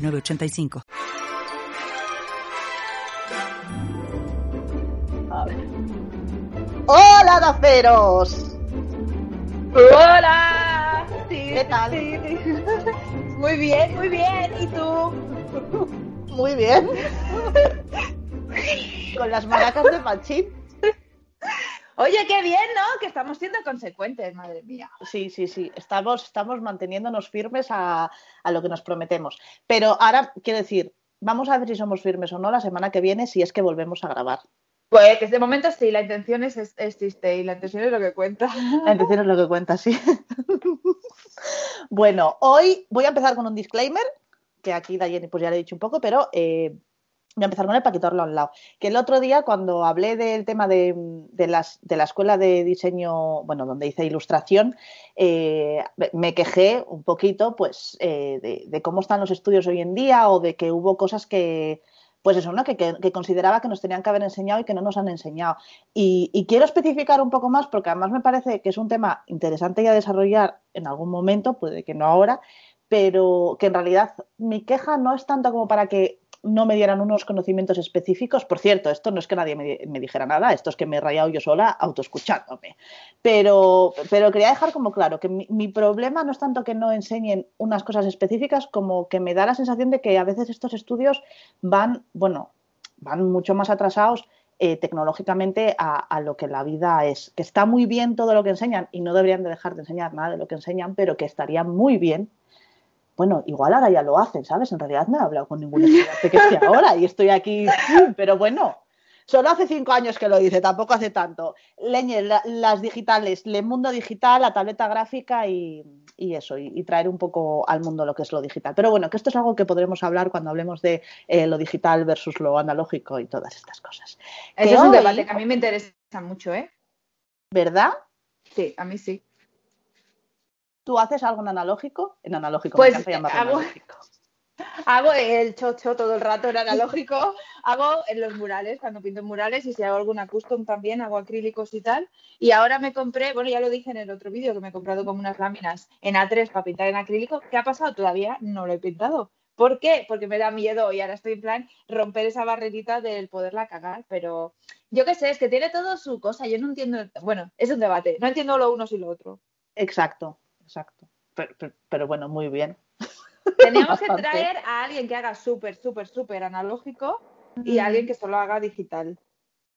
985. ¡Hola, daceros! ¡Hola! ¿Qué tal? Muy bien, muy bien. ¿Y tú? Muy bien. Con las maracas de Pachín. Oye, qué bien, ¿no? Que estamos siendo consecuentes, madre mía. Sí, sí, sí. Estamos, estamos manteniéndonos firmes a, lo que nos prometemos. Pero ahora, quiero decir, vamos a ver si somos firmes o no la semana que viene, si es que volvemos a grabar. Pues de momento sí, la intención es, existe y la intención es lo que cuenta. La intención es lo que cuenta, sí. bueno, hoy voy a empezar con un disclaimer, que aquí Dayeni pues ya le he dicho un poco, pero eh, voy a empezar con él para quitarlo a un lado. Que el otro día, cuando hablé del tema de, las, de la escuela de diseño, bueno, donde hice ilustración, eh, me quejé un poquito, pues, eh, de, cómo están los estudios hoy en día o de que hubo cosas que, pues eso, ¿no? Que, consideraba que nos tenían que haber enseñado y que no nos han enseñado. Y, quiero especificar un poco más, porque además me parece que es un tema interesante ya desarrollar en algún momento, puede que no ahora, pero que en realidad mi queja no es tanto como para que no me dieran unos conocimientos específicos. Por cierto, esto no es que nadie me, dijera nada, esto es que me he rayado yo sola autoescuchándome. Pero, pero quería dejar como claro que mi, problema no es tanto que no enseñen unas cosas específicas como que me da la sensación de que a veces estos estudios van, bueno, van mucho más atrasados eh, tecnológicamente a, a, lo que la vida es. Que está muy bien todo lo que enseñan y no deberían de dejar de enseñar nada de lo que enseñan, pero que estaría muy bien bueno, igual ahora ya lo hacen, ¿sabes? En realidad no he hablado con ningún estudiante que esté ahora y estoy aquí, pero bueno, solo hace cinco años que lo dice, tampoco hace tanto. Leñe, las digitales, el mundo digital, la tableta gráfica y, eso, y, traer un poco al mundo lo que es lo digital. Pero bueno, que esto es algo que podremos hablar cuando hablemos de eh, lo digital versus lo analógico y todas estas cosas. Ese es un debate que a mí me interesa mucho, ¿eh? ¿Verdad? Sí, a mí sí. ¿Tú haces algo en analógico? En analógico, pues hago, hago el chocho todo el rato en analógico, hago en los murales, cuando pinto murales y si hago alguna custom también, hago acrílicos y tal. Y ahora me compré, bueno, ya lo dije en el otro vídeo, que me he comprado como unas láminas en A3 para pintar en acrílico. ¿Qué ha pasado? Todavía no lo he pintado. ¿Por qué? Porque me da miedo y ahora estoy en plan romper esa barrerita del poderla cagar, pero yo qué sé, es que tiene todo su cosa, yo no entiendo, bueno, es un debate, no entiendo lo uno y lo otro. Exacto, exacto. Pero, bueno, muy bien. Teníamos que traer a alguien que haga súper, súper, súper analógico y a alguien que solo haga digital.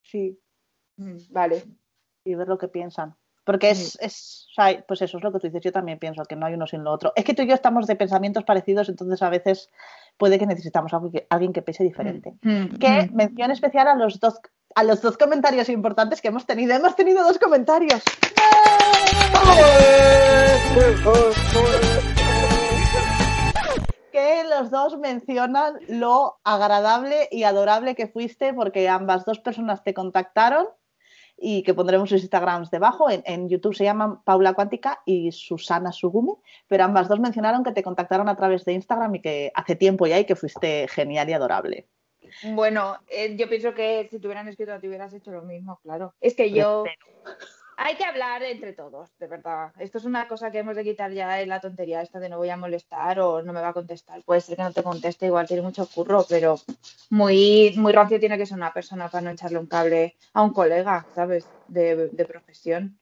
Sí. Vale. Y ver lo que piensan. Porque es, es, pues eso es lo que tú dices, yo también pienso que no hay uno sin lo otro. Es que tú y yo estamos de pensamientos parecidos, entonces a veces puede que necesitamos que, alguien que pese diferente. Mm, mm, que mención especial a los dos a los dos comentarios importantes que hemos tenido. Hemos tenido dos comentarios. que los dos mencionan lo agradable y adorable que fuiste porque ambas dos personas te contactaron y que pondremos sus Instagrams debajo. En, YouTube se llaman Paula Cuántica y Susana Sugume, pero ambas dos mencionaron que te contactaron a través de Instagram y que hace tiempo ya y que fuiste genial y adorable. Bueno, eh, yo pienso que si te hubieran escrito te hubieras hecho lo mismo, claro. Es que yo... Hay que hablar entre todos, de verdad. Esto es una cosa que hemos de quitar ya en la tontería esta de no voy a molestar o no me va a contestar. Puede ser que no te conteste, igual tiene mucho curro, pero muy, muy rancio tiene que ser una persona para no echarle un cable a un colega, ¿sabes? De, de profesión.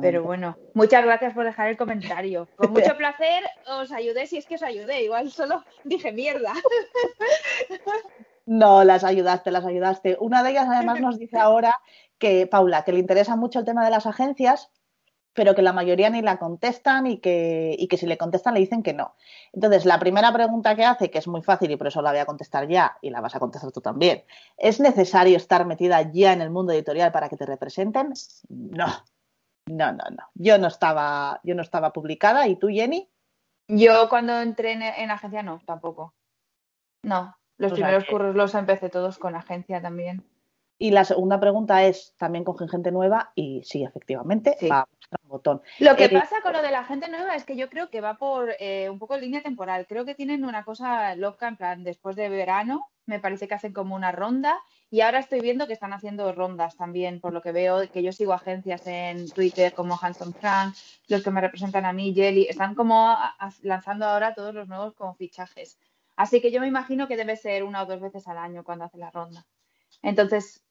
Pero bueno, muchas gracias por dejar el comentario. Con mucho placer os ayudé si es que os ayudé. Igual solo dije mierda. No, las ayudaste, las ayudaste. Una de ellas además nos dice ahora que, Paula, que le interesa mucho el tema de las agencias, pero que la mayoría ni la contestan y que, y que si le contestan le dicen que no. Entonces, la primera pregunta que hace, que es muy fácil y por eso la voy a contestar ya y la vas a contestar tú también, ¿es necesario estar metida ya en el mundo editorial para que te representen? No, no, no, no. Yo no estaba, yo no estaba publicada. ¿Y tú, Jenny? Yo cuando entré en, en agencia no, tampoco. No, los O primeros que- curros los empecé todos con agencia también. Y la segunda pregunta es, ¿también cogen gente nueva? Y sí, efectivamente, Sí. va a botón. Lo que Eh, pasa con lo de la gente nueva es que yo creo que va por eh, un poco en línea temporal. Creo que tienen una cosa loca, en plan, después de verano, me parece que hacen como una ronda y ahora estoy viendo que están haciendo rondas también, por lo que veo, que yo sigo agencias en Twitter como Hanson Frank, los que me representan a mí, Jelly, están como lanzando ahora todos los nuevos como fichajes. Así que yo me imagino que debe ser una o dos veces al año cuando hace la ronda. Entonces,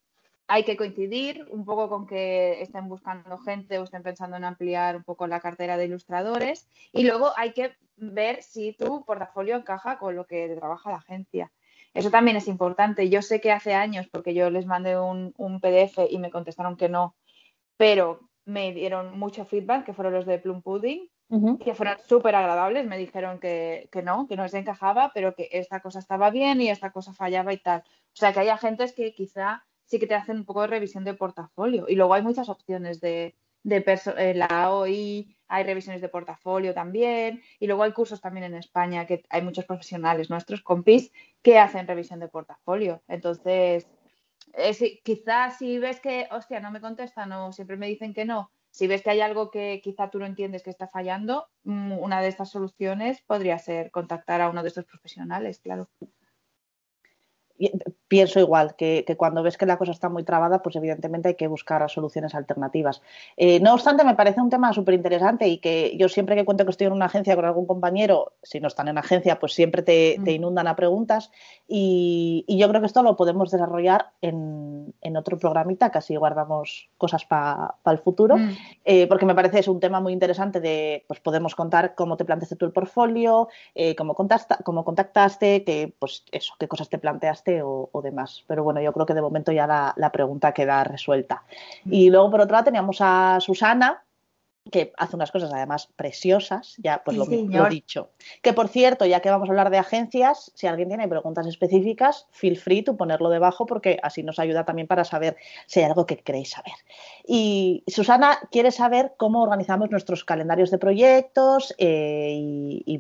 hay que coincidir un poco con que estén buscando gente o estén pensando en ampliar un poco la cartera de ilustradores y luego hay que ver si tu portafolio encaja con lo que trabaja la agencia. Eso también es importante. Yo sé que hace años, porque yo les mandé un, un PDF y me contestaron que no, pero me dieron mucho feedback, que fueron los de Plum Pudding, Ujú. que fueron súper agradables, me dijeron que, que no, que no les encajaba, pero que esta cosa estaba bien y esta cosa fallaba y tal. O sea, que hay agentes que quizá sí que te hacen un poco de revisión de portafolio. Y luego hay muchas opciones de, de en la AOI, hay revisiones de portafolio también, y luego hay cursos también en España, que hay muchos profesionales nuestros, compis, que hacen revisión de portafolio. Entonces, eh, sí, quizás si ves que, hostia, no me contestan o siempre me dicen que no, si ves que hay algo que quizá tú no entiendes que está fallando, mm, una de estas soluciones podría ser contactar a uno de estos profesionales, claro. Pienso igual, que, que cuando ves que la cosa está muy trabada, pues evidentemente hay que buscar soluciones alternativas. Eh, no obstante, me parece un tema súper interesante y que yo siempre que cuento que estoy en una agencia con algún compañero, si no están en agencia, pues siempre te, te Mm. inundan a preguntas y, y yo creo que esto lo podemos desarrollar en, en otro programita, que así guardamos cosas para el futuro. Mm. Eh, porque me parece es un tema muy interesante de, pues podemos contar cómo te planteaste tú el portfolio, eh, cómo, contacta- cómo contactaste, qué, pues eso, qué cosas te planteaste o, o demás. Pero bueno, yo creo que de momento ya la, la pregunta queda resuelta. Y luego, por otro lado, teníamos a Susana, que hace unas cosas además preciosas, ya pues Sí, lo, dicho. Que por cierto, ya que vamos a hablar de agencias, si alguien tiene preguntas específicas, feel free to ponerlo debajo porque así nos ayuda también para saber si hay algo que queréis saber. Y Susana quiere saber cómo organizamos nuestros calendarios de proyectos eh, y, y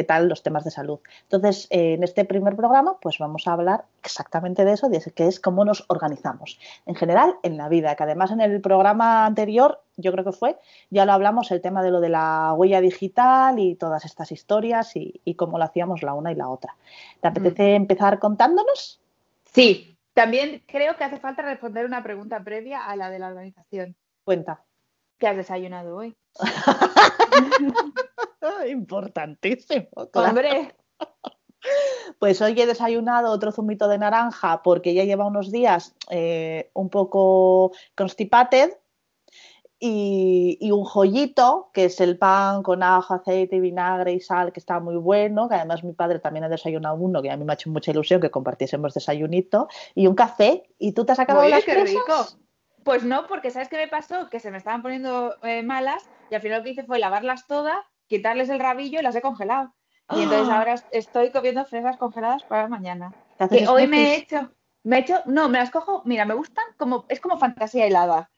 qué tal los temas de salud. Entonces, eh, en este primer programa, pues vamos a hablar exactamente de eso, de que es cómo nos organizamos en general en la vida, que además en el programa anterior, yo creo que fue, ya lo hablamos, el tema de lo de la huella digital y todas estas historias y, y cómo lo hacíamos la una y la otra. ¿Te apetece empezar contándonos? Sí, también creo que hace falta responder una pregunta previa a la de la organización. Cuenta. ¿Qué has desayunado hoy? Importantísimo. claro. Hombre, Pues hoy he desayunado otro zumito de naranja porque ya lleva unos días eh, un poco constipated y, y un joyito, que es el pan con ajo, aceite, vinagre y sal, que está muy bueno, que además mi padre también ha desayunado uno, que a mí me ha hecho mucha ilusión que compartiésemos desayunito, y un café. ¿Y tú te has acabado Oye, las qué fresas? rico. Pues no, porque ¿sabes qué me pasó? Que se me estaban poniendo eh, malas y al final lo que hice fue lavarlas todas, quitarles el rabillo y las he congelado. Y entonces ¡Ah! ahora estoy comiendo fresas congeladas para mañana. ¿Te haces Que hoy me he hecho, me he hecho, no, me las cojo, mira, me gustan como, es como fantasía helada.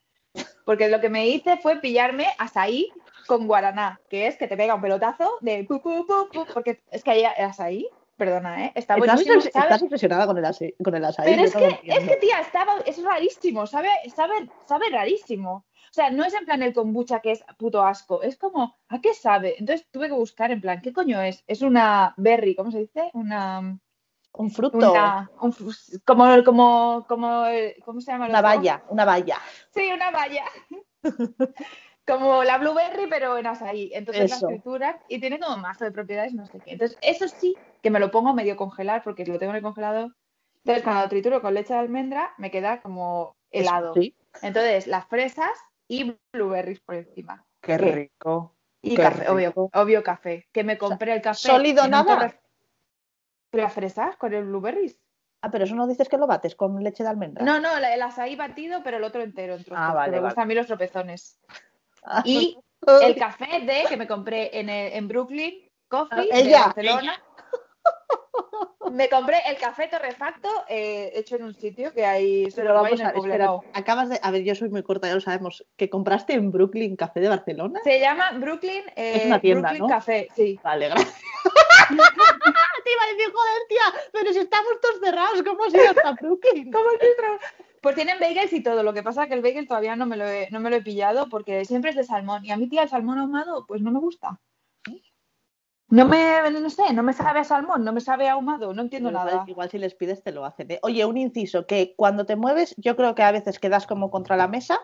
Porque lo que me hice fue pillarme azaí con guaraná, que es que te pega un pelotazo de pu, pu, pu, porque es que hay azaí, perdona, ¿eh? Está ¿Estás, buenísimo, impres- ¿sabe? estás impresionada con el, ase- con el açaí. Pero es que, es que, tía, estaba, es rarísimo, sabe, sabe, sabe rarísimo. O sea, no es en plan el kombucha que es puto asco, es como, ¿a qué sabe? Entonces tuve que buscar en plan, ¿qué coño es? Es una berry, ¿cómo se dice? Una, Un fruto, una, un como, como, como, ¿cómo se llama? una valla, una valla. Sí, una valla. Como la blueberry, pero en azaí. Entonces Eso. la trituran y tiene como mazo de propiedades, no sé qué. Entonces, eso sí que me lo pongo medio congelar porque lo tengo en el congelador. Entonces, cuando lo trituro con leche de almendra, me queda como helado. Sí. Entonces, las fresas y blueberries por encima. Qué rico. Y Qué café, obvio, rico. obvio café. Que me compré el café. ¿Sólido nada? torre- ¿Pero las fresas con el blueberries? Ah, pero eso no dices que lo bates con leche de almendra. No, no, el azaí batido, pero el otro entero en trozos. Ah, vale, me vale. gustan a mí los tropezones. Ah, Y el café de que me compré en, el- en Brooklyn Coffee Ah, de ella, Barcelona. Me compré el café torrefacto eh, hecho en un sitio que hay Pero vamos a ver, acabas de. A ver, yo soy muy corta, ya lo sabemos. ¿Que compraste en Brooklyn Café de Barcelona? Se llama Brooklyn, eh, Es una tienda, Brooklyn ¿no? Café, sí. Vale, gracias. Te iba a decir, joder, tía, pero estamos todos cerrados. ¿Cómo has ido hasta Brooklyn? ¿Cómo nuestro- Pues tienen bagels y todo. Lo que pasa es que el bagel todavía no me lo he, no me lo he pillado porque siempre es de salmón. Y a mí, tía, el salmón ahumado, pues no me gusta. No me, no sé, no me sabe a salmón, no me sabe a ahumado, no entiendo Pero nada. igual, si les pides te lo hacen. ¿eh? Oye, un inciso, que cuando te mueves, yo creo que a veces quedas como contra la mesa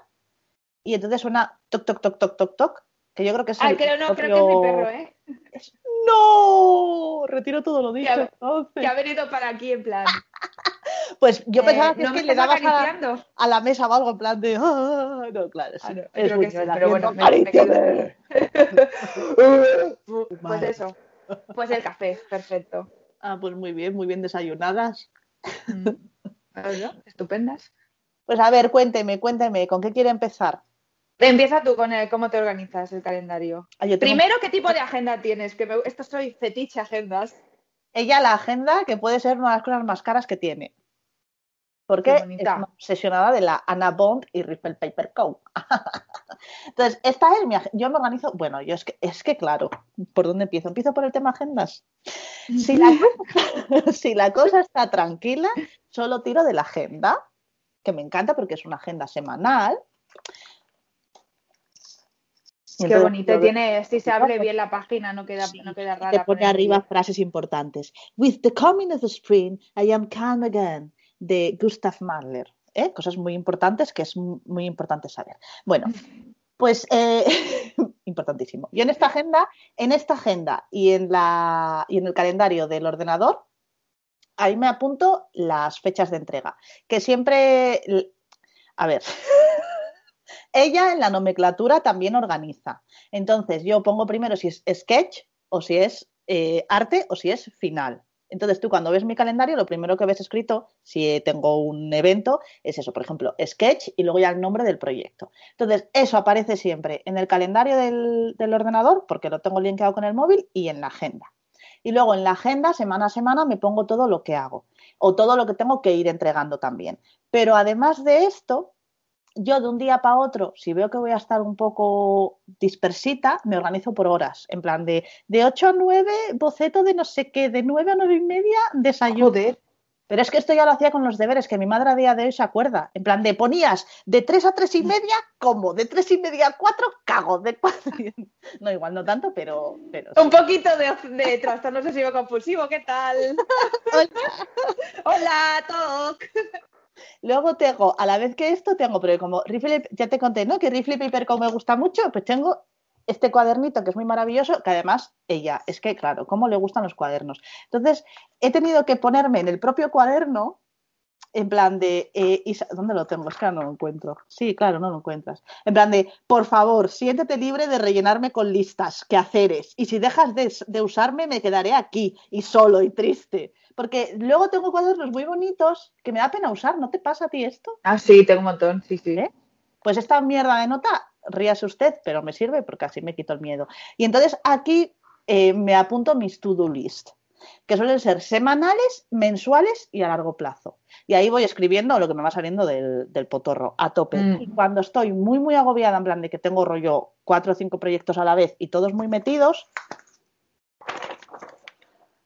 y entonces suena toc, toc, toc, toc, toc, toc, que yo creo que es Ay, el creo, no, creo que es mi perro, ¿eh? ¡No! Retiro todo lo dicho. Que ha- entonces. Que ha venido para aquí en plan. Pues yo eh, pensaba que no es que le dabas a, a la mesa o algo en plan de... "Ah", no, claro, sí. Ah, no, es que sí, pero bueno, haciendo, me- me quedo- "Acaríciame". Pues eso. Pues el café, perfecto. Ah, pues muy bien, muy bien desayunadas. Mm. Estupendas. Pues a ver, cuénteme, cuénteme, ¿con qué quiere empezar? Empieza tú con el cómo te organizas el calendario. Ah, tengo- Primero, ¿qué tipo de agenda tienes? Que me- esto soy fetiche agendas. Ella la agenda, que puede ser una de las cosas más caras que tiene. Porque es una obsesionada de la Anna Bond y Ripple Paper Co. Entonces, esta es mi agenda. Yo me organizo, bueno, yo es que, es que claro, ¿por dónde empiezo? Empiezo por el tema agendas. Si la, cosa, si la cosa está tranquila, solo tiro de la agenda, que me encanta porque es una agenda semanal. Qué entonces bonito. tiene, si se abre bien la página, no queda, no queda rara. te pone arriba frases importantes. With the coming of the spring, I am calm again, de Gustav Mahler. ¿eh? Cosas muy importantes que es mu- muy importante saber. Bueno, pues eh, importantísimo. Yo en esta agenda, en esta agenda y en, la, y en el calendario del ordenador, ahí me apunto las fechas de entrega. Que siempre, a ver, ella en la nomenclatura también organiza. Entonces, yo pongo primero si es sketch o si es eh, arte o si es final. Entonces, tú cuando ves mi calendario, lo primero que ves escrito, si tengo un evento, es eso, por ejemplo, sketch y luego ya el nombre del proyecto. Entonces, eso aparece siempre en el calendario del, ordenador, porque lo tengo linkeado con el móvil, y en la agenda. Y luego en la agenda, semana a semana, me pongo todo lo que hago o todo lo que tengo que ir entregando también. Pero además de esto, yo de un día para otro, si veo que voy a estar un poco dispersita, me organizo por horas. En plan de, de 8 a 9, boceto de no sé qué, de 9 a 9 y media, desayuno. Joder. Pero es que esto ya lo hacía con los deberes, que mi madre a día de hoy se acuerda. En plan de ponías de 3 a 3 y media, como, de 3 y media a 4, cago, de 4. No, igual no tanto, pero. pero sí. Un poquito de, de trastorno obsesivo compulsivo, ¿qué tal? Hola, Toc. Luego tengo, a la vez que esto, tengo, pero como Rifle, ya te conté, ¿no? Que Rifle Paper Co me gusta mucho, pues tengo este cuadernito que es muy maravilloso, que además ella, es que claro, cómo le gustan los cuadernos. Entonces, he tenido que ponerme en el propio cuaderno, en plan de, eh, ¿dónde lo tengo? Es que no lo encuentro. Sí, claro, no lo encuentras. En plan de, por favor, siéntete libre de rellenarme con listas, quehaceres, y si dejas de, de usarme, me quedaré aquí, y solo, y triste. Porque luego tengo cuadernos muy bonitos que me da pena usar, ¿no te pasa a ti esto? Ah, sí, tengo un montón, sí, sí. ¿Eh? Pues esta mierda de nota, ríase usted, pero me sirve porque así me quito el miedo. Y entonces aquí eh, me apunto mis to-do list, que suelen ser semanales, mensuales y a largo plazo. Y ahí voy escribiendo lo que me va saliendo del, del potorro, a tope. Mm. Y cuando estoy muy, muy agobiada, en plan de que tengo rollo cuatro o cinco proyectos a la vez y todos muy metidos,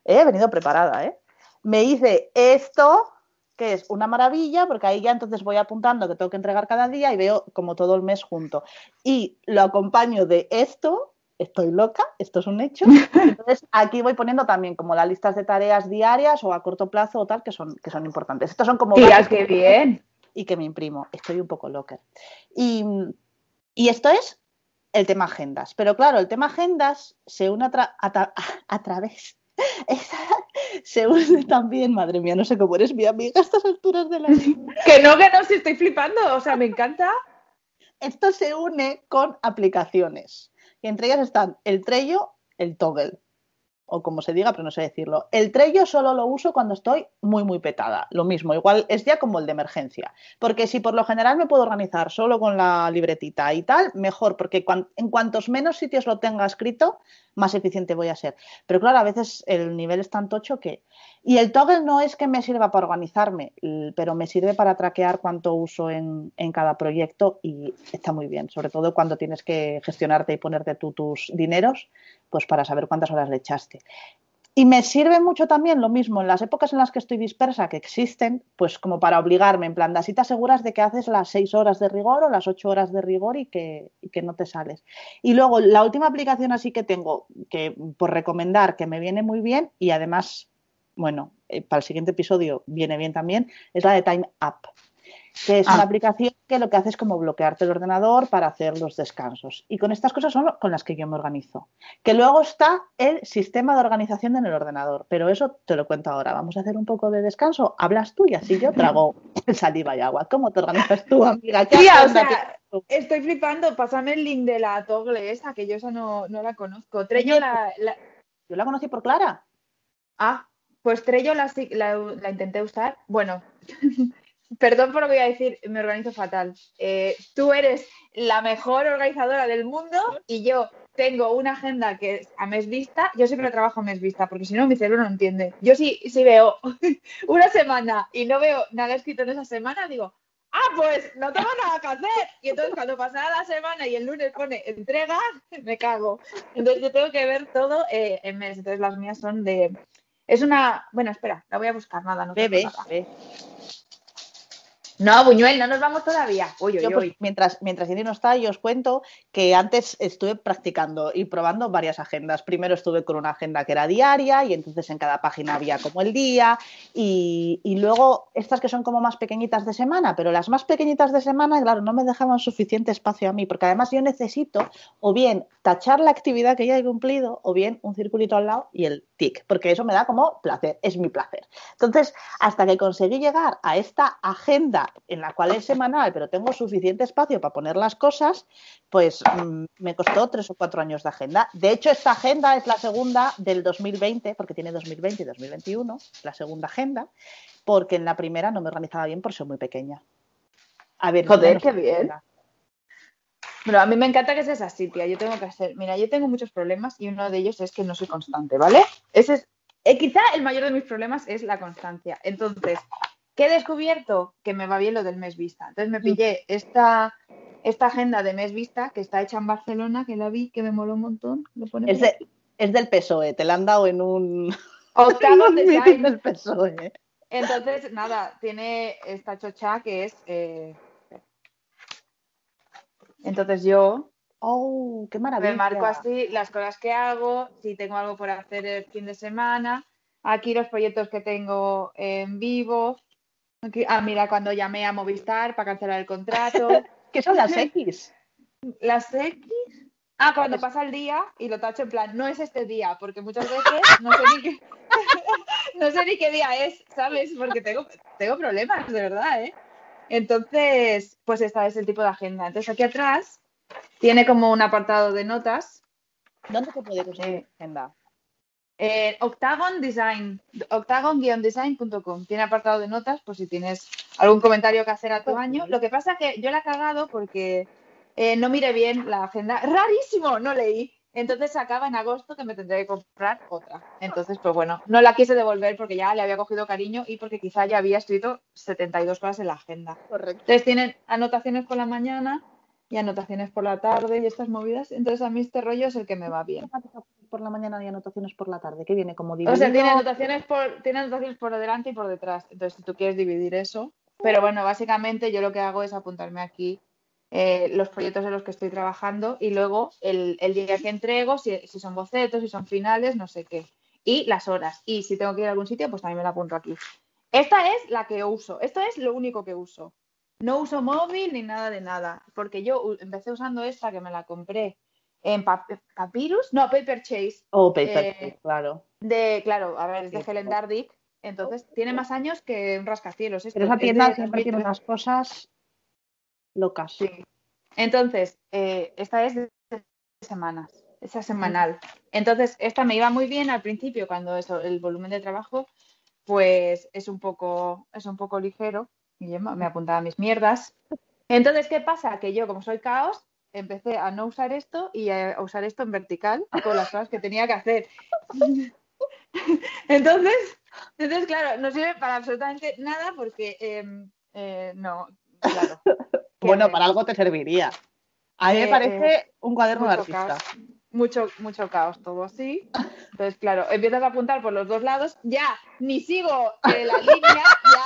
he venido preparada, ¿eh? Me hice esto, que es una maravilla, porque ahí ya entonces voy apuntando que tengo que entregar cada día y veo como todo el mes junto. Y lo acompaño de esto, estoy loca, esto es un hecho. Entonces aquí voy poniendo también como las listas de tareas diarias o a corto plazo o tal que son, que son importantes. Estos son como... Tía, varios qué bien. y que me imprimo. Estoy un poco loca. Y, y esto es el tema agendas. Pero claro, el tema agendas se une a, tra- a tra- a través. Esa- se une también, madre mía, no sé cómo eres mi amiga a estas alturas de la vida. Que no, que no, si estoy flipando. O sea, me encanta. Esto se une con aplicaciones. Y entre ellas están el Trello, el Toggle. O como se diga, pero no sé decirlo. El Trello solo lo uso cuando estoy muy, muy petada. Lo mismo, igual es ya como el de emergencia. Porque si por lo general me puedo organizar solo con la libretita y tal, mejor, porque en cuantos menos sitios lo tenga escrito, más eficiente voy a ser. Pero claro, a veces el nivel es tan tocho que... Y el toggle no es que me sirva para organizarme, pero me sirve para traquear cuánto uso en, en cada proyecto y está muy bien, sobre todo cuando tienes que gestionarte y ponerte tú tus dineros, pues para saber cuántas horas le echaste. Y me sirve mucho también lo mismo en las épocas en las que estoy dispersa, que existen, pues como para obligarme, en plan, así te aseguras de que haces las seis horas de rigor o las ocho horas de rigor y que, y que no te sales. Y luego, la última aplicación así que tengo, que por recomendar, que me viene muy bien y además, bueno, eh, para el siguiente episodio viene bien también, es la de Time Up que es una Ah. aplicación que lo que hace es como bloquearte el ordenador para hacer los descansos. Y con estas cosas son con las que yo me organizo. Que luego está el sistema de organización en el ordenador, pero eso te lo cuento ahora. Vamos a hacer un poco de descanso. Hablas tú y así yo trago saliva y agua. ¿Cómo te organizas tú, amiga? Estoy flipando. Pásame el link de la Togle esa, que yo esa no, no la conozco. La- Yo la conocí por Clara. Ah, pues Trello la, la, intenté usar. Bueno, perdón por lo que voy a decir, me organizo fatal. Eh, tú eres la mejor organizadora del mundo y yo tengo una agenda que es a mes vista. Yo siempre trabajo a mes vista porque si no mi cerebro no entiende. Yo sí, si veo una semana y no veo nada escrito en esa semana, digo, ah, pues no tengo nada que hacer. Y entonces cuando pasara la semana y el lunes pone entrega, me cago. Entonces yo tengo que ver todo eh, en mes. Entonces las mías son de... Es una... Bueno, espera, la voy a buscar, nada, no Bebe, nada. bebe. No, Buñuel, no nos vamos todavía. Uy, uy, Yo, pues, uy. mientras, mientras Inri no está, yo os cuento que antes estuve practicando y probando varias agendas. Primero estuve con una agenda que era diaria y entonces en cada página había como el día y, y luego estas que son como más pequeñitas de semana, pero las más pequeñitas de semana, claro, no me dejaban suficiente espacio a mí porque además yo necesito o bien tachar la actividad que ya he cumplido o bien un circulito al lado y el tic, porque eso me da como placer, es mi placer. Entonces, hasta que conseguí llegar a esta agenda en la cual es semanal, pero tengo suficiente espacio para poner las cosas, pues mm, me costó tres o cuatro años de agenda. De hecho, esta agenda es la segunda del 2020, porque tiene 2020 y 2021, la segunda agenda, porque en la primera no me organizaba bien por ser muy pequeña. A ver, Joder, qué bien. Bueno, a mí me encanta que seas así, tía. Yo tengo que hacer. Mira, yo tengo muchos problemas y uno de ellos es que no soy constante, ¿vale? Ese es. eh, quizá el mayor de mis problemas es la constancia. Entonces, ¿qué he descubierto? Que me va bien lo del mes vista. Entonces me pillé esta, esta agenda de mes vista que está hecha en Barcelona, que la vi, que me moló un montón. Lo pone Es, por de- es del PSOE, te la han dado en un, Octavo Design. del PSOE. Entonces, nada, tiene esta chocha que es. eh, Entonces yo ¡Oh, qué maravilla! me marco así las cosas que hago, si tengo algo por hacer el fin de semana, aquí los proyectos que tengo en vivo. Aquí- ah, mira, cuando llamé a Movistar para cancelar el contrato. ¿Qué son las X? Las X. Ah, cuando pasa el día y lo tacho en plan, no es este día, porque muchas veces no sé ni qué, no sé ni qué día es, ¿sabes? Porque tengo, tengo problemas, de verdad, ¿eh? Entonces, pues esta es el tipo de agenda. Entonces aquí atrás tiene como un apartado de notas. ¿Dónde te puede conseguir Eh, agenda? Eh, Octagon Design, octagon-design.com. Tiene apartado de notas por si tienes algún comentario que hacer a tu año. Lo que pasa que yo la he cagado porque eh, no miré bien la agenda. ¡Rarísimo! No leí. Entonces acaba en agosto que me tendré que comprar otra. Entonces, pues bueno, no la quise devolver porque ya le había cogido cariño y porque quizá ya había escrito 72 cosas en la agenda. Correcto. Entonces tienen anotaciones por la mañana y anotaciones por la tarde y estas movidas. Entonces a mí este rollo es el que me va bien. Por la mañana y anotaciones por la tarde, que viene como O dividido. sea, tiene anotaciones por, tiene anotaciones por delante y por detrás. Entonces, si tú quieres dividir eso. Pero bueno, básicamente yo lo que hago es apuntarme aquí eh, los proyectos en los que estoy trabajando y luego el, el día que entrego, si, si son bocetos, si son finales, no sé qué. Y las horas. Y si tengo que ir a algún sitio, pues también me la apunto aquí. Esta es la que uso. Esto es lo único que uso. No uso móvil ni nada de nada. Porque yo empecé usando esta que me la compré en Pap- Papyrus, no, Paper Chase. Oh, paper, Eh, claro. De, claro, a ver, es de Helen. Dardick, entonces tiene más años que un rascacielos. esto, Pero esa es de tienda siempre tiene 2003. unas cosas locas. Sí. Entonces, eh, esta es de semanas, esa semanal. Entonces, esta me iba muy bien al principio, cuando eso, el volumen de trabajo, pues es un poco, es un poco ligero. Y yo me apuntaba a mis mierdas. Entonces, ¿qué pasa? Que yo, como soy caos, empecé a no usar esto y a usar esto en vertical con las cosas que tenía que hacer. Entonces, entonces claro, no sirve para absolutamente nada porque em, eh, no, claro. Bueno, para algo te serviría. A mí me Eh, parece un cuaderno de artista. caos. mucho, mucho caos todo así. Entonces, claro, empiezas a apuntar por los dos lados, ya ni sigo eh, la línea, ya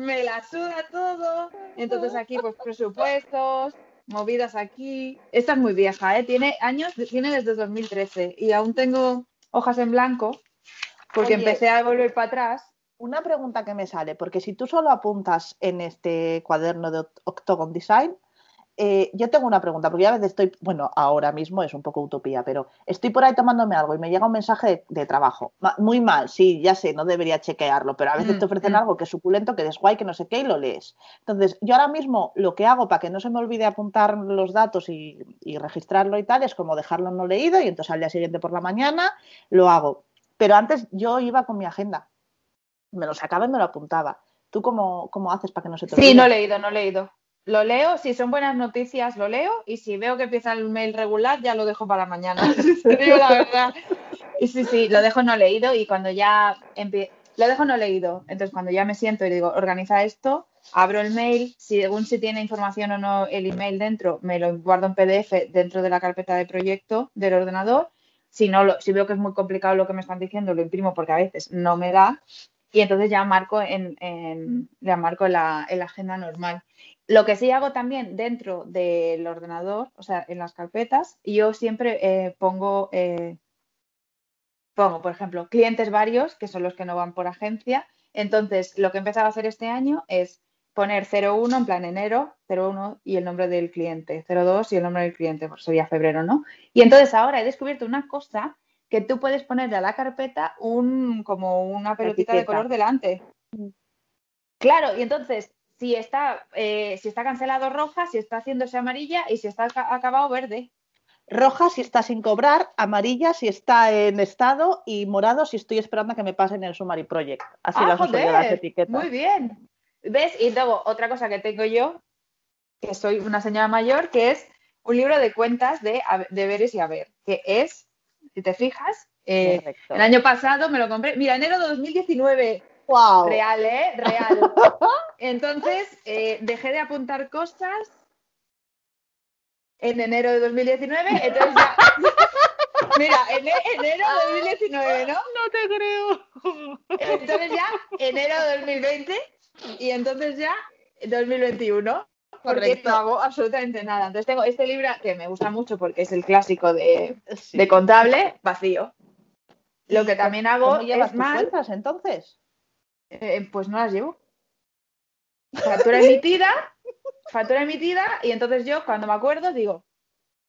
me la suda todo. Entonces aquí, pues presupuestos, movidas aquí. Esta es muy vieja, ¿eh? Tiene años, tiene desde 2013 y aún tengo hojas en blanco porque empecé a volver para atrás. Una pregunta que me sale, porque si tú solo apuntas en este cuaderno de Octagon Design, eh, yo tengo una pregunta, porque yo a veces estoy, bueno, ahora mismo es un poco utopía, pero estoy por ahí tomándome algo y me llega un mensaje de, trabajo. Muy mal, sí, ya sé, no debería chequearlo, pero a veces te mm, ofrecen mm. algo que es suculento, que es guay, que no sé qué, y lo lees. Entonces, yo ahora mismo lo que hago para que no se me olvide apuntar los datos y, registrarlo y tal, es como dejarlo no leído y entonces al día siguiente por la mañana lo hago. Pero antes yo iba con mi agenda, me lo sacaba y me lo apuntaba. ¿Tú cómo, cómo haces para que no se te olvide? Sí, no he leído, no he leído lo leo, si son buenas noticias lo leo y si veo que empieza el mail regular ya lo dejo para mañana. la verdad. Y sí, sí, lo dejo no leído y cuando ya lo dejo no leído. Entonces cuando ya me siento y digo, organiza esto, abro el mail, si según si tiene información o no el email dentro, me lo guardo en PDF dentro de la carpeta de proyecto del ordenador. Si no, lo, si veo que es muy complicado lo que me están diciendo, lo imprimo porque a veces no me da y entonces ya marco en, en ya marco la, en la agenda normal. Lo que sí hago también dentro del ordenador, o sea, en las carpetas, yo siempre eh, pongo, eh, pongo, por ejemplo, clientes varios, que son los que no van por agencia. Entonces, lo que he empezado a hacer este año es poner 01 en plan enero, 01 y el nombre del cliente, 02 y el nombre del cliente, sería febrero, ¿no? Y entonces ahora he descubierto una cosa que tú puedes ponerle a la carpeta un como una pelotita de color delante. Mm. Claro, y entonces si está, eh, si está cancelado roja, si está haciéndose amarilla y si está acabado verde. Roja si está sin cobrar, amarilla si está en estado y morado si estoy esperando a que me pasen el Summary Project. Así ah, las las etiquetas. Muy bien. ¿Ves? Y luego otra cosa que tengo yo, que soy una señora mayor, que es un libro de cuentas de deberes y haber, que es, si te fijas, eh, el año pasado me lo compré, mira, enero de 2019, Real, ¿eh? Real. Entonces, eh, dejé de apuntar cosas en enero de 2019, entonces ya... Mira, en enero de 2019, ¿no? No te creo. Entonces ya, enero de 2020 y entonces ya 2021. Porque no hago absolutamente nada. Entonces tengo este libro que me gusta mucho porque es el clásico de, de contable, vacío. Lo que también hago es más. entonces? Eh, pues no las llevo. Factura emitida, factura emitida, y entonces yo cuando me acuerdo digo,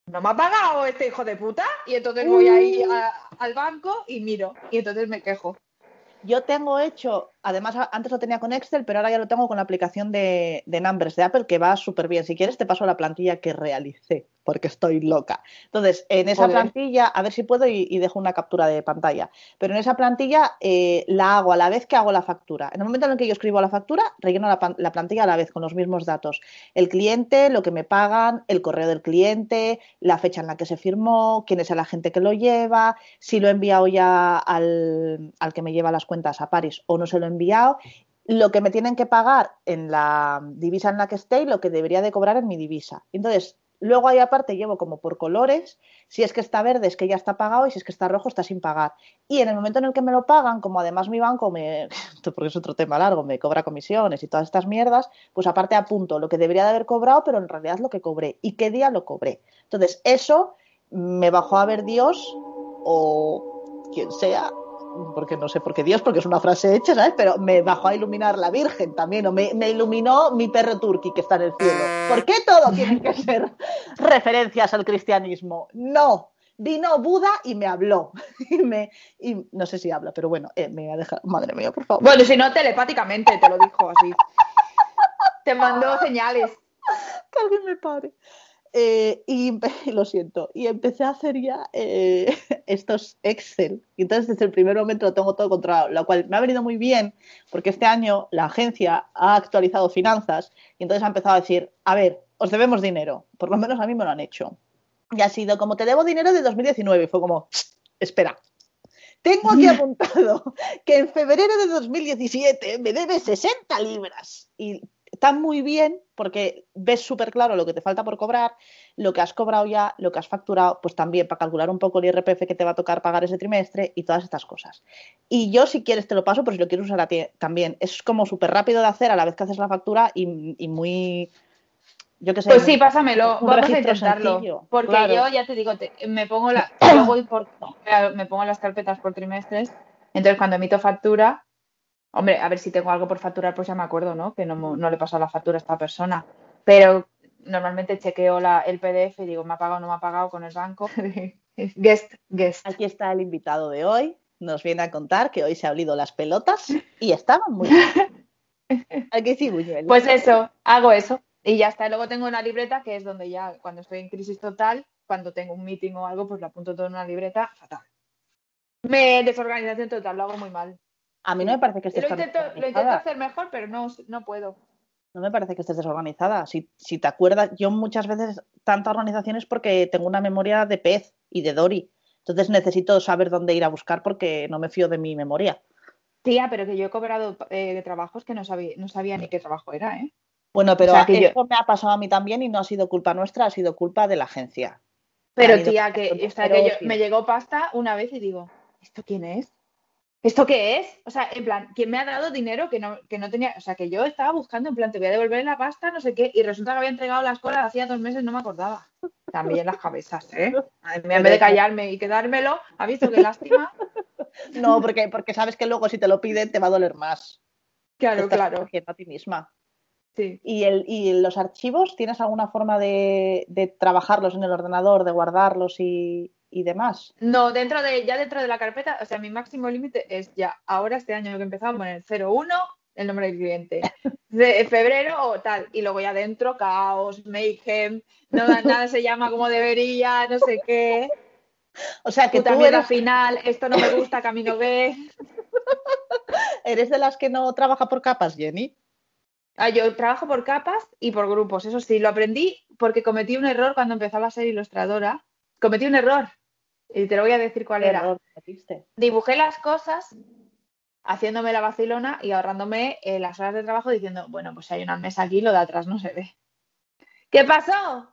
no me ha pagado este hijo de puta, y entonces voy ahí uh. al banco y miro, y entonces me quejo. Yo tengo hecho, además antes lo tenía con Excel, pero ahora ya lo tengo con la aplicación de, de Numbers de Apple, que va súper bien. Si quieres, te paso la plantilla que realicé porque estoy loca. Entonces, en esa plantilla, a ver si puedo y, dejo una captura de pantalla, pero en esa plantilla eh, la hago a la vez que hago la factura. En el momento en el que yo escribo la factura, relleno la, plantilla a la vez con los mismos datos. El cliente, lo que me pagan, el correo del cliente, la fecha en la que se firmó, quién es la gente que lo lleva, si lo he enviado ya al, al que me lleva las cuentas a París o no se lo he enviado lo que me tienen que pagar en la divisa en la que esté y lo que debería de cobrar en mi divisa. Entonces, Luego ahí aparte llevo como por colores, si es que está verde es que ya está pagado y si es que está rojo está sin pagar. Y en el momento en el que me lo pagan, como además mi banco me, porque es otro tema largo, me cobra comisiones y todas estas mierdas, pues aparte apunto lo que debería de haber cobrado, pero en realidad lo que cobré y qué día lo cobré. Entonces eso me bajó a ver Dios o quien sea porque no sé por qué Dios, porque es una frase hecha, ¿sabes? Pero me bajó a iluminar la Virgen también, o me, iluminó mi perro turqui que está en el cielo. ¿Por qué todo tiene que ser referencias al cristianismo? No, vino Buda y me habló. Y, me, y no sé si habla, pero bueno, eh, me ha dejado. Madre mía, por favor. Bueno, si no, telepáticamente te lo dijo así. te mandó señales. Que alguien me pare. Eh, y lo siento, y empecé a hacer ya eh, estos Excel. Y entonces desde el primer momento lo tengo todo controlado, lo cual me ha venido muy bien porque este año la agencia ha actualizado finanzas y entonces ha empezado a decir, a ver, os debemos dinero, por lo menos a mí me lo han hecho. Y ha sido como, te debo dinero de 2019. Y fue como, espera, tengo aquí apuntado que en febrero de 2017 me debes 60 libras. Y está muy bien porque ves súper claro lo que te falta por cobrar, lo que has cobrado ya, lo que has facturado, pues también para calcular un poco el IRPF que te va a tocar pagar ese trimestre y todas estas cosas. Y yo si quieres te lo paso, pero si lo quieres usar a ti también. Es como súper rápido de hacer a la vez que haces la factura y, muy... Yo qué sé, pues sí, pásamelo, vamos a intentarlo. Porque yo ya te digo, me pongo la, por, me pongo las carpetas por trimestres, entonces cuando emito factura, Hombre, a ver si tengo algo por facturar, pues ya me acuerdo, ¿no? Que no, le he pasado la factura a esta persona. Pero normalmente chequeo la, el PDF y digo, ¿me ha pagado o no me ha pagado con el banco? guest, guest. Aquí está el invitado de hoy. Nos viene a contar que hoy se ha olido las pelotas y estaban muy bien. Aquí sí, bien. Pues eso, hago eso. Y ya está. Luego tengo una libreta que es donde ya, cuando estoy en crisis total, cuando tengo un meeting o algo, pues lo apunto todo en una libreta, fatal. Me desorganización total, lo hago muy mal. A mí no me parece que estés lo intento, lo intento hacer mejor, pero no, no puedo. No me parece que estés desorganizada. Si, si te acuerdas, yo muchas veces tanta organización es porque tengo una memoria de pez y de Dory. Entonces necesito saber dónde ir a buscar porque no me fío de mi memoria. Tía, pero que yo he cobrado eh, trabajos que no sabía, no sabía ni qué trabajo era, ¿eh? Bueno, pero eso me ha pasado a mí también y no ha sido culpa nuestra, ha sido culpa de la agencia. Pero tía, que, que me llegó pasta una vez y digo, ¿esto quién es? ¿Esto qué es? O sea, en plan, ¿quién me ha dado dinero que no, que no tenía? O sea, que yo estaba buscando, en plan, te voy a devolver la pasta, no sé qué, y resulta que había entregado la escuela hacía dos meses, no me acordaba. También las cabezas, ¿eh? En vez de callarme y quedármelo, ¿ha visto qué lástima? No, porque, porque sabes que luego si te lo piden te va a doler más. Claro, claro. a ti misma. Sí. ¿Y, el, ¿Y los archivos, tienes alguna forma de, de trabajarlos en el ordenador, de guardarlos y, y demás. No, dentro de, ya dentro de la carpeta, o sea, mi máximo límite es ya, ahora este año que he empezado a poner 01, el nombre del cliente, de febrero o tal, y luego ya dentro, caos, mayhem, no, nada se llama como debería, no sé qué. O sea, que tú también eres... final, esto no me gusta, camino B. ¿Eres de las que no trabaja por capas, Jenny? Ah, yo trabajo por capas y por grupos, eso sí, lo aprendí porque cometí un error cuando empezaba a ser ilustradora. Cometí un error. Y te lo voy a decir cuál era. Dibujé las cosas haciéndome la vacilona y ahorrándome eh, las horas de trabajo diciendo, bueno, pues hay una mesa aquí, lo de atrás no se ve. ¿Qué pasó?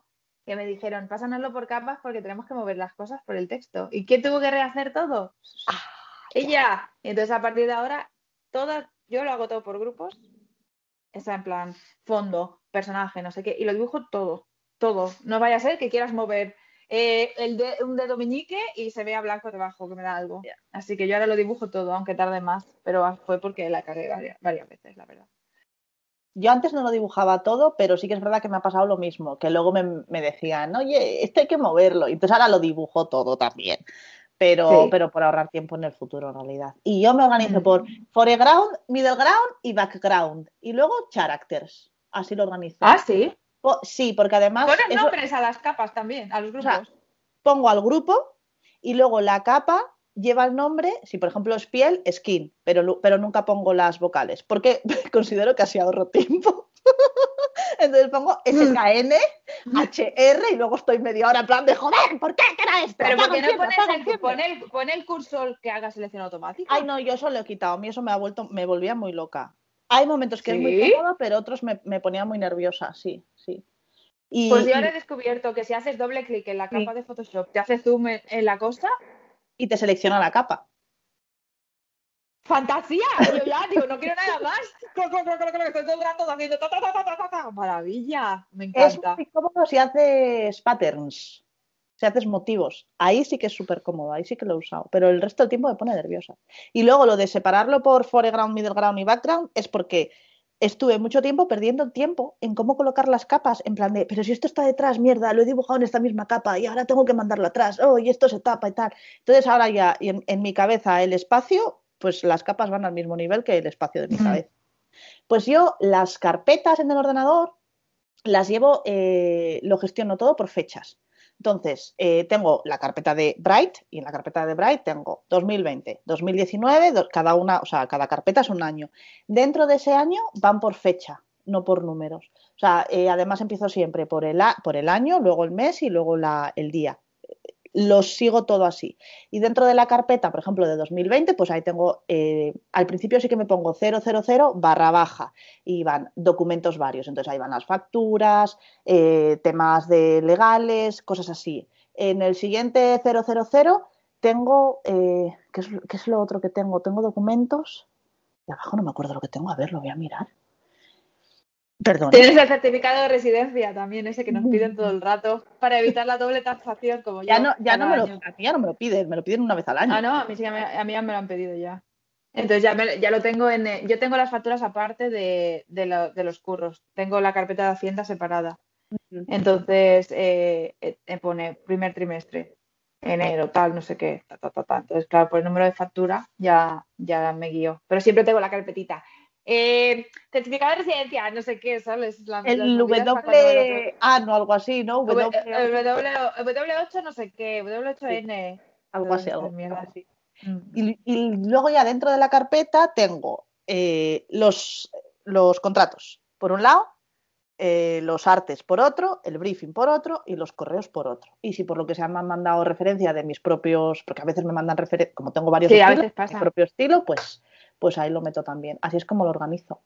Que me dijeron, pásanoslo por capas porque tenemos que mover las cosas por el texto. ¿Y quién tuvo que rehacer todo? Ah, Ella. Y entonces a partir de ahora, todas, yo lo hago todo por grupos. Está en plan, fondo, personaje, no sé qué. Y lo dibujo todo, todo. No vaya a ser que quieras mover eh, el de, un dedo meñique y se vea blanco debajo, que me da algo. Así que yo ahora lo dibujo todo, aunque tarde más, pero fue porque la cagué varias, veces, la verdad. Yo antes no lo dibujaba todo, pero sí que es verdad que me ha pasado lo mismo, que luego me, decían, oye, esto hay que moverlo. Y entonces ahora lo dibujo todo también. Pero, pero por ahorrar tiempo en el futuro, en realidad. Y yo me organizo mm. por foreground, middle ground y background. Y luego characters. Así lo organizo. Ah, sí sí, porque además. Pones nombres a las capas también, a los grupos. pongo al grupo y luego la capa lleva el nombre, si por ejemplo es piel, skin, pero, pero nunca pongo las vocales, porque considero que así ahorro tiempo. Entonces pongo SKN, HR y luego estoy media hora en plan de joder, ¿por qué? ¿Qué era esto? Pero porque no pones el, pon el, pon el, curso que haga selección automática. Ay, no, yo eso lo he quitado. A mí eso me ha vuelto, me volvía muy loca. Hay momentos que es muy cómodo, pero otros me, me ponía muy nerviosa, sí pues yo ahora he descubierto que si haces doble clic en la capa de Photoshop, te hace zoom en, la costa. Y te selecciona la capa. ¡Fantasía! Yo ya digo, no quiero nada más. Estoy todo el rato haciendo Maravilla, me encanta. Es muy cómodo si haces patterns, si haces motivos. Ahí sí que es súper cómodo, ahí sí que lo he usado. Pero el resto del tiempo me pone nerviosa. Y luego lo de separarlo por foreground, middle ground y background es porque estuve mucho tiempo perdiendo tiempo en cómo colocar las capas, en plan de, pero si esto está detrás, mierda, lo he dibujado en esta misma capa y ahora tengo que mandarlo atrás, oh, y esto se tapa y tal. Entonces ahora ya en, en mi cabeza el espacio, pues las capas van al mismo nivel que el espacio de mi cabeza. Pues yo las carpetas en el ordenador las llevo, eh, lo gestiono todo por fechas. Entonces, eh, tengo la carpeta de Bright y en la carpeta de Bright tengo 2020, 2019, cada una, o sea, cada carpeta es un año. Dentro de ese año van por fecha, no por números. O sea, eh, además empiezo siempre por el, por el año, luego el mes y luego la, el día. Los sigo todo así. Y dentro de la carpeta, por ejemplo, de 2020, pues ahí tengo, eh, al principio sí que me pongo 000 barra baja y van documentos varios. Entonces ahí van las facturas, eh, temas de legales, cosas así. En el siguiente 000 tengo, eh, ¿qué, es, ¿qué es lo otro que tengo? Tengo documentos. De abajo no me acuerdo lo que tengo. A ver, lo voy a mirar. Tienes el certificado de residencia también, ese que nos piden todo el rato para evitar la doble taxación como ya no, ya no me lo, a mí ya no me lo piden, me lo piden una vez al año. Ah, no, a mí, sí que me, a mí ya me lo han pedido ya. Entonces ya, me- ya lo tengo en... eh, Yo tengo las facturas aparte de, de, lo- de los curros. Tengo la carpeta de Hacienda separada. Entonces eh, eh, pone primer trimestre, enero, tal, no sé qué, ta, ta, ta, ta. Entonces, claro, por el número de factura ya, ya me guío. Pero siempre tengo la carpetita. Eh, certificado de residencia, no sé qué, ¿sabes? La- El. W, ah, no, algo así, ¿no? W, W, el W, el W8 no sé qué, W8N. algo así, algo así. Y, y luego ya dentro de la carpeta tengo eh, los, los contratos por un lado, eh, los artes por otro, el briefing por otro y los correos por otro. Y si por lo que sea me han mandado referencia de mis propios, porque a veces me mandan referencia, como tengo varios Sí, estilos, mi propio estilo, pues, pues ahí lo meto también. Así es como lo organizo.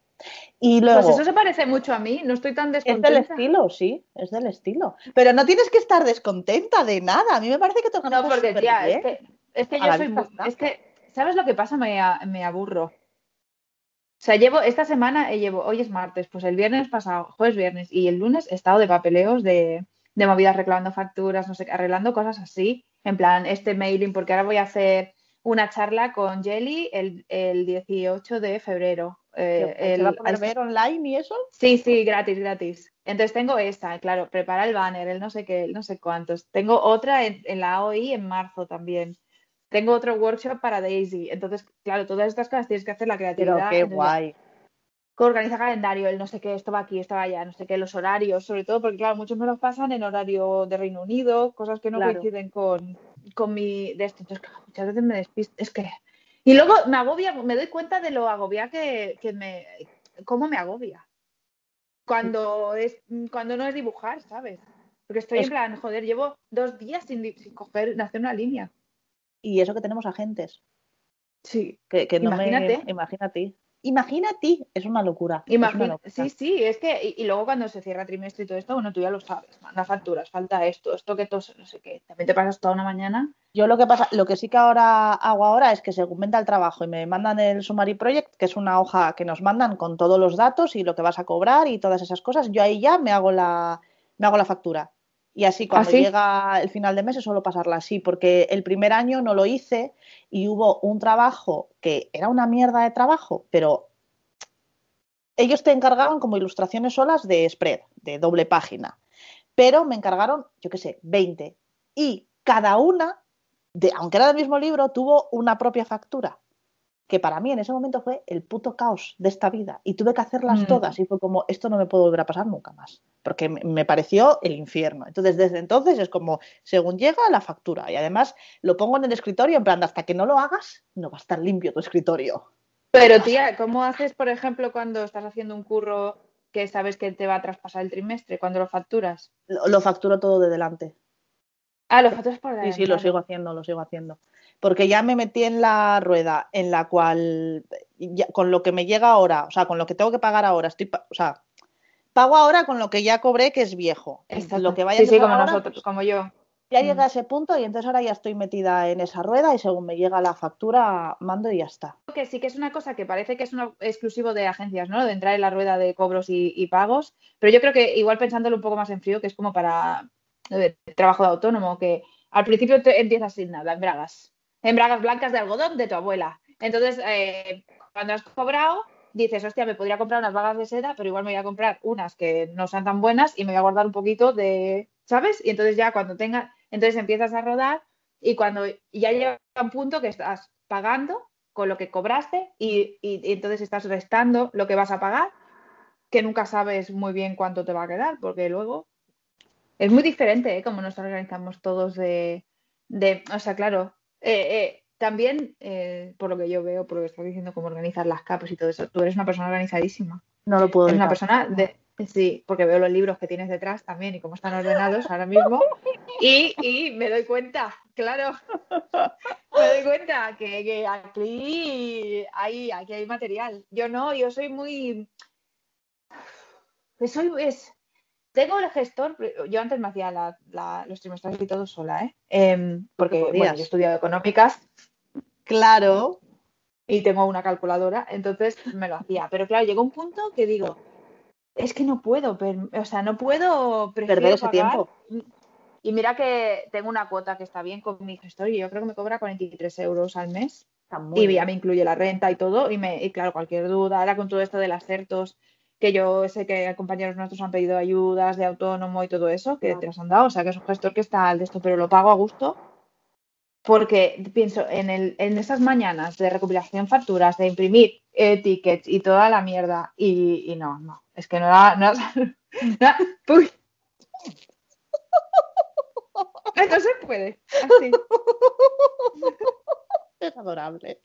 Y luego, Pues eso se parece mucho a mí, no estoy tan es del descontenta. estilo, sí, es del estilo. Pero no tienes que estar descontenta de nada. A mí me parece que te No, porque tía, bien. es que, es que yo soy muy, está. es que, ¿sabes lo que pasa? Me, aburro. O sea, llevo, esta semana eh, llevo, hoy es martes, pues el viernes pasado, jueves, viernes, y el lunes he estado de papeleos de, de movidas reclamando facturas, no sé, qué, arreglando cosas así, en plan, este mailing, porque ahora voy a hacer una charla con Jelly el, el 18 de febrero. eh, ¿Se el- va a ver online y eso? Sí, sí, gratis, gratis. Entonces tengo esta, claro, prepara el banner, el no sé qué, el no sé cuántos. Tengo otra en, en la OI en marzo también. Tengo otro workshop para Daisy. Entonces, claro, todas estas cosas tienes que hacer la Pero creatividad. qué entonces, guay. Organiza calendario, el no sé qué, esto va aquí, esto va allá, no sé qué, los horarios, sobre todo porque, claro, muchos me los pasan en horario de Reino Unido, cosas que no Claro. coinciden con, con mi de esto. Entonces, muchas veces me despisto. Es que. Y luego me agobia, me doy cuenta de lo agobia que, que me. cómo me agobia. Cuando es, cuando no es dibujar, ¿sabes? Porque estoy Es- en plan, joder, llevo dos días sin, sin coger, hacer una línea. Y eso que tenemos agentes. Sí. Que, que no me- Imagínate. Imagínate. Es una locura. es una Imagina, locura. sí, sí, es que, y, y luego cuando se cierra trimestre y todo esto, bueno, tú ya lo sabes, manda facturas, falta esto, esto que todo, no sé qué, también te pasas toda una mañana. Yo lo que pasa, lo que sí que ahora hago ahora es que según venda el trabajo y me mandan el Summary Project, que es una hoja que nos mandan con todos los datos y lo que vas a cobrar y todas esas cosas, yo ahí ya me hago la, me hago la factura. Y así cuando sí? llega el final de mes es solo pasarla así, porque el primer año no lo hice y hubo un trabajo que era una mierda de trabajo, pero ellos te encargaban como ilustraciones solas de spread, de doble página, pero me encargaron, yo qué sé, 20 y cada una, de, aunque era del mismo libro, tuvo una propia factura, que para mí en ese momento fue el puto caos de esta vida y tuve que hacerlas Mm. todas y fue como, esto no me puede volver a pasar nunca más, porque me, pareció el infierno. Entonces, desde entonces es como, según llega la factura y además lo pongo en el escritorio en plan, hasta que no lo hagas, no va a estar limpio tu escritorio. Pero tía, ¿cómo haces, por ejemplo, cuando estás haciendo un curro que sabes que te va a traspasar el trimestre, cuando lo facturas? Lo, lo facturo todo de delante. Ah, lo facturas por Sí, delante. sí, lo sigo haciendo, lo sigo haciendo. Porque ya me metí en la rueda en la cual, ya- con lo que me llega ahora, o sea, con lo que tengo que pagar ahora, estoy, o sea, pago ahora con lo que ya cobré, que es viejo. Exacto. Lo que vaya sí, a sí, como ahora, nosotros, pues, como yo. ya Mm. llega a ese punto y entonces ahora ya estoy metida en esa rueda y según me llega la factura, mando y ya está. que sí que es una cosa que parece que es exclusivo de agencias, ¿no? De entrar en la rueda de cobros y, y pagos, pero yo creo que igual pensándolo un poco más en frío, que es como para eh, trabajo de autónomo, que al principio te empiezas sin nada, en bragas, en bragas blancas de algodón de tu abuela. Entonces, eh, cuando has cobrado, dices, hostia, me podría comprar unas bragas de seda, pero igual me voy a comprar unas que no sean tan buenas y me voy a guardar un poquito de, ¿sabes? Y entonces ya cuando tenga, entonces empiezas a rodar y cuando ya llega un punto que estás pagando con lo que cobraste y, y- entonces estás restando lo que vas a pagar, que nunca sabes muy bien cuánto te va a quedar, porque luego es muy diferente ¿eh? cómo nos organizamos todos de, de o sea, claro, eh, eh, también eh, por lo que yo veo, por lo que estás diciendo, cómo organizar las capas y todo eso, tú eres una persona organizadísima. No lo puedo Es una persona de, Sí, porque veo los libros que tienes detrás también y cómo están ordenados ahora mismo. Y, y me doy cuenta, claro, me doy cuenta que, que aquí, hay, aquí hay material. Yo no, yo soy muy... Soy, es, tengo el gestor, yo antes me hacía la, la, los trimestrales y todo sola, ¿eh? eh porque bueno, yo he estudiado económicas. Claro. Y tengo una calculadora, entonces me lo hacía. Pero claro, llegó un punto que digo, es que no puedo, o sea, no puedo perder ese tiempo. Y mira que tengo una cuota que está bien con mi gestor y yo creo que me cobra 43 euros al mes. y ya me incluye la renta y todo. Y, me, y claro, cualquier duda, ahora con todo esto de las certos, que yo sé que compañeros nuestros han pedido ayudas de autónomo y todo eso, que te las han dado. O sea, que es un gestor que está al de esto, pero lo pago a gusto. Porque pienso en, el, en esas mañanas de recopilación facturas, de imprimir tickets y toda la mierda. Y, no, no. Es que no da. No, uy. no se puede. Así. Es adorable.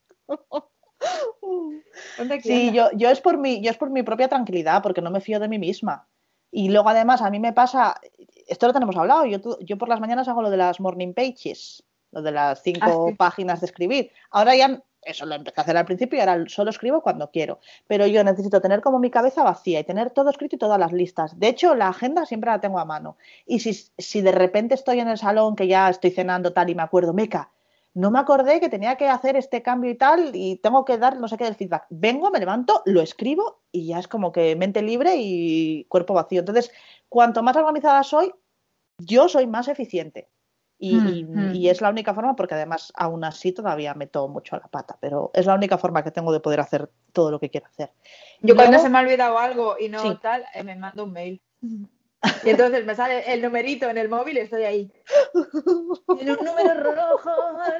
Sí, yo, yo, es por mi, yo es por mi propia tranquilidad, porque no me fío de mí misma. Y luego además a mí me pasa, esto lo tenemos hablado, yo, yo por las mañanas hago lo de las morning pages, lo de las cinco ah, páginas de escribir. Ahora ya eso lo empecé a hacer al principio y ahora solo escribo cuando quiero. Pero yo necesito tener como mi cabeza vacía y tener todo escrito y todas las listas. De hecho, la agenda siempre la tengo a mano. Y si, si de repente estoy en el salón, que ya estoy cenando tal y me acuerdo, meca, no me acordé que tenía que hacer este cambio y tal y tengo que dar no sé qué del feedback. Vengo, me levanto, lo escribo y ya es como que mente libre y cuerpo vacío. Entonces, cuanto más organizada soy, yo soy más eficiente. Mm, mm. Y, es la única forma, porque además aún así todavía meto mucho a la pata, pero es la única forma que tengo de poder hacer todo lo que quiero hacer. Yo cuando se me ha olvidado algo y no tal, eh, me mando un mail. Y entonces me sale el numerito en el móvil y estoy ahí. En un número rojo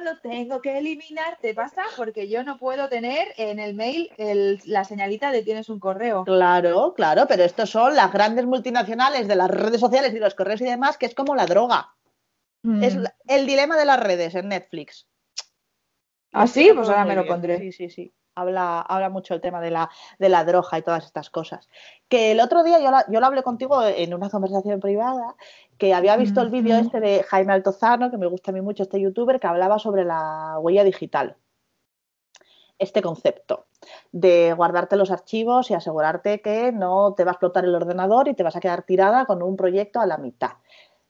lo tengo que eliminar. ¿Te pasa? Porque yo no puedo tener en el mail la señalita de tienes un correo. Claro, claro, pero estos son las grandes multinacionales de las redes sociales y los correos y demás, que es como la droga. Es mm. el dilema de las redes en Netflix. ¿Ah, sí? Pues ahora me lo pondré. Sí, sí, sí. Habla, habla mucho el tema de la, de la droga y todas estas cosas. Que el otro día yo, yo lo hablé contigo en una conversación privada, que había visto el vídeo este de Jaime Altozano, que me gusta a mí mucho este youtuber, que hablaba sobre la huella digital. Este concepto de guardarte los archivos y asegurarte que no te va a explotar el ordenador y te vas a quedar tirada con un proyecto a la mitad.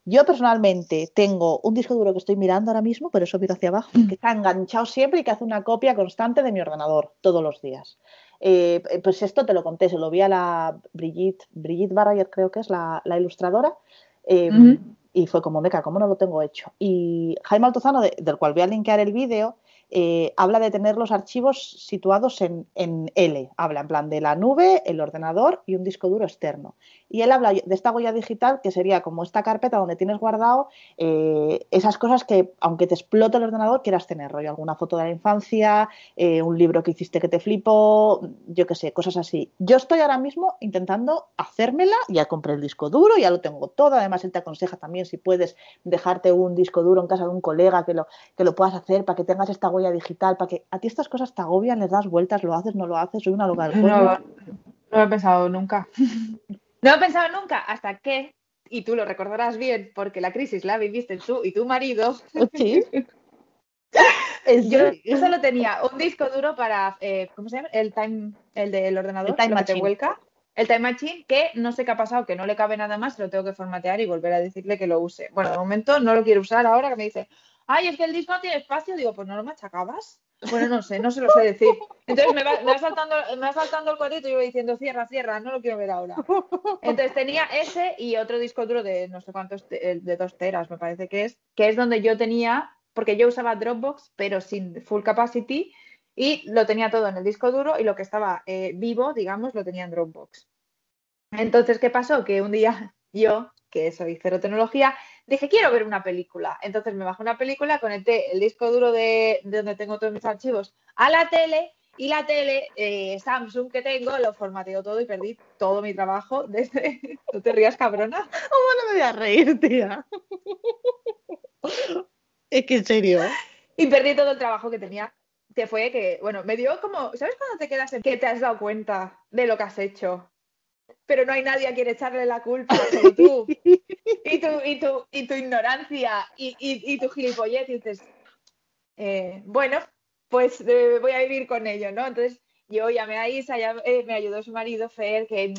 Yo personalmente tengo un disco duro que estoy mirando ahora mismo, pero eso miro hacia abajo, que está enganchado siempre y que hace una copia constante de mi ordenador todos los días. Eh, pues esto te lo conté, se lo vi a la Brigitte, Brigitte Barrayer, creo que es la, ilustradora, em, y fue como, meca, ¿cómo no lo tengo hecho? Y Jaime Altozano, del cual voy a linkear el vídeo, eh, habla de tener los archivos situados en, en, L. Habla en plan de la nube, el ordenador y un disco duro externo. Y él habla de esta huella digital que sería como esta carpeta donde tienes guardado eh, esas cosas que, aunque te explote el ordenador, quieras tener. Rollo, alguna foto de la infancia, eh, un libro que hiciste que te flipo, yo qué sé, cosas así. Yo estoy ahora mismo intentando hacérmela, ya compré el disco duro, ya lo tengo todo. Además, él te aconseja también si puedes dejarte un disco duro en casa de un colega que lo, que lo puedas hacer para que tengas esta huella digital, para que a ti estas cosas te agobian, les das vueltas, lo haces, no lo haces, soy una loca del no, no lo he pensado nunca. No he pensado nunca hasta que, y tú lo recordarás bien, porque la crisis la viviste tú y tu marido. Sí. Yo solo tenía un disco duro para, eh, ¿cómo se llama? El time, el del ordenador, el time machine. El Time Machine, que no sé qué ha pasado, que no le cabe nada más, lo tengo que formatear y volver a decirle que lo use. Bueno, de momento no lo quiero usar ahora que me dice, ay, es que el disco no tiene espacio. Digo, pues no lo machacabas. Bueno, no sé, no se lo sé decir. Entonces me va, saltando, me saltando el cuadrito y yo diciendo, cierra, cierra, no lo quiero ver ahora. Entonces tenía ese y otro disco duro de no sé cuántos, de dos teras, me parece que es, que es donde yo tenía, porque yo usaba Dropbox, pero sin full capacity, y lo tenía todo en el disco duro y lo que estaba eh, vivo, digamos, lo tenía en Dropbox. Entonces, ¿qué pasó? Que un día yo, que soy cero tecnología, dije, quiero ver una película. Entonces me bajé una película, conecté el disco duro de, donde tengo todos mis archivos a la tele y la tele eh, Samsung que tengo lo formateo todo y perdí todo mi trabajo desde... ¿No te rías, cabrona? ¿Cómo no me voy a reír, tía? es que en serio. Y perdí todo el trabajo que tenía. Que fue que, bueno, me dio como, ¿sabes cuando te quedas en que te has dado cuenta de lo que has hecho? Pero no hay nadie a quien echarle la culpa, solo tú. Y tu, y tu, y tu ignorancia y, y, y tu gilipollez, y dices, eh, bueno, pues eh, voy a vivir con ello, ¿no? Entonces yo llamé a Isa, ya, eh, me ayudó su marido Fer, que,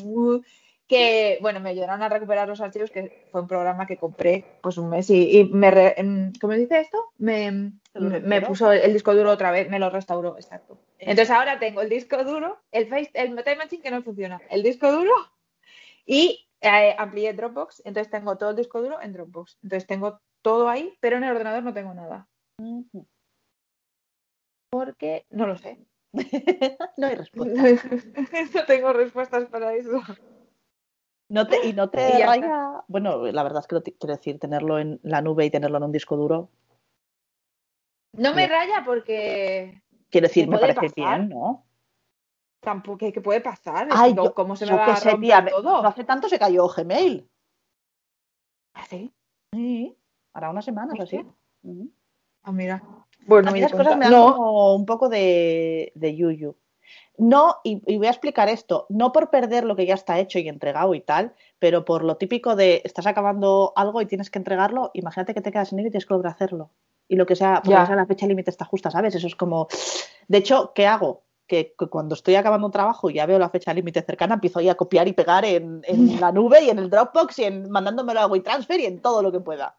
que, bueno, me ayudaron a recuperar los archivos, que fue un programa que compré pues un mes y, me, ¿cómo dice esto? Me, me, puso el, disco duro otra vez, me lo restauró, exacto. Entonces ahora tengo el disco duro, el, face, el Time Machine que no funciona, el disco duro y eh, amplié Dropbox, entonces tengo todo el disco duro en Dropbox. Entonces tengo todo ahí, pero en el ordenador no tengo nada. Porque no lo sé. no hay respuesta. no tengo respuestas para eso. No te, y no te raya. Bueno, la verdad es que quiero decir, tenerlo en la nube y tenerlo en un disco duro. No me raya porque. Quiero decir, me parece bien, ¿no? tampoco que puede pasar. Ay, ¿Cómo se me va a romper todo? No hace tanto se cayó Gmail. ¿Ah, sí? Sí, para unas semanas así. Ah, mira. Bueno, a mí las cosas me dan como un poco de, de yuyu. No, y, voy a explicar esto, no por perder lo que ya está hecho y entregado y tal, pero por lo típico de estás acabando algo y tienes que entregarlo, imagínate que te quedas en ello y tienes que volver a hacerlo. Y lo que sea, porque sea la fecha límite está justa, ¿sabes? Eso es como. De hecho, ¿qué hago? que, cuando estoy acabando un trabajo y ya veo la fecha límite cercana, empiezo ahí a copiar y pegar en, la nube y en el Dropbox y en mandándomelo a WeTransfer y en todo lo que pueda.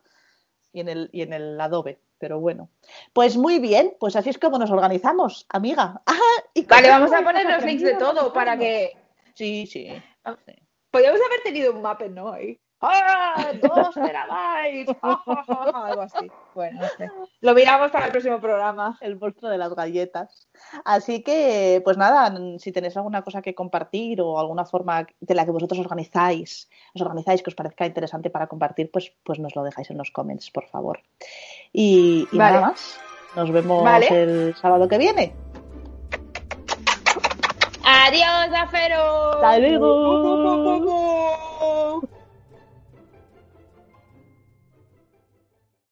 Y en el, y en el Adobe. Pero bueno. Pues muy bien, pues así es como nos organizamos, amiga. vale, vamos a poner los links de todo para que. Sí, sí. Ah, podríamos haber tenido un mapa, ¿no? Ahí. ¡Ah! ¡Dos terabytes! Algo así. Bueno, no sé. Lo miramos para el próximo programa. El monstruo de las galletas. Así que, pues nada, si tenéis alguna cosa que compartir o alguna forma de la que vosotros organizáis, os organizáis que os parezca interesante para compartir, pues, pues nos lo dejáis en los comments, por favor. Y, nada más. Nos vemos el sábado que viene. Adiós, Afero. Hasta luego.